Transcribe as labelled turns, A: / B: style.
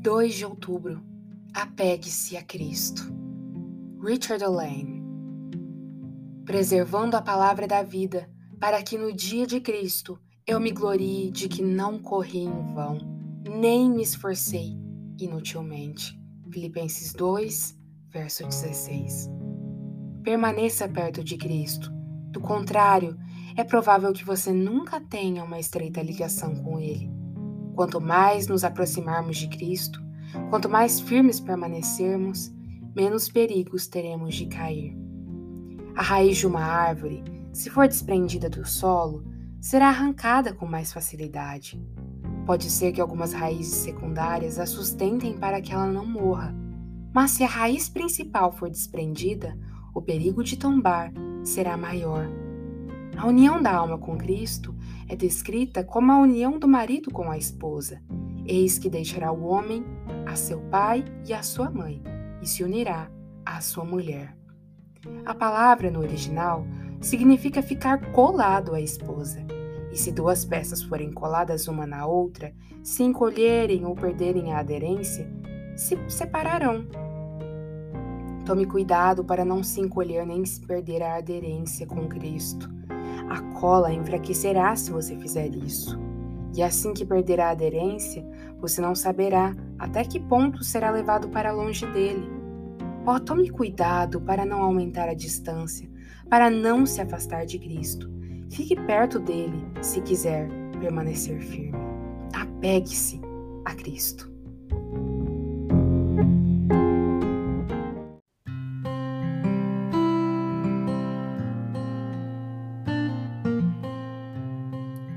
A: 2 de outubro. Apegue-se a Cristo. Richard Lane. Preservando a palavra da vida, para que no dia de Cristo eu me glorie de que não corri em vão, nem me esforcei inutilmente. Filipenses 2, verso 16. Permaneça perto de Cristo. Do contrário, é provável que você nunca tenha uma estreita ligação com Ele. Quanto mais nos aproximarmos de Cristo, quanto mais firmes permanecermos, menos perigos teremos de cair. A raiz de uma árvore, se for desprendida do solo, será arrancada com mais facilidade. Pode ser que algumas raízes secundárias a sustentem para que ela não morra, mas se a raiz principal for desprendida, o perigo de tombar será maior. A união da alma com Cristo é descrita como a união do marido com a esposa. Eis que deixará o homem a seu pai e a sua mãe, e se unirá à sua mulher. A palavra no original significa ficar colado à esposa. E se duas peças forem coladas uma na outra, se encolherem ou perderem a aderência, se separarão. Tome cuidado para não se encolher nem se perder a aderência com Cristo. A cola enfraquecerá se você fizer isso. E assim que perder a aderência, você não saberá até que ponto será levado para longe dele. Oh, tome cuidado para não aumentar a distância, para não se afastar de Cristo. Fique perto dele se quiser permanecer firme. Apegue-se a Cristo.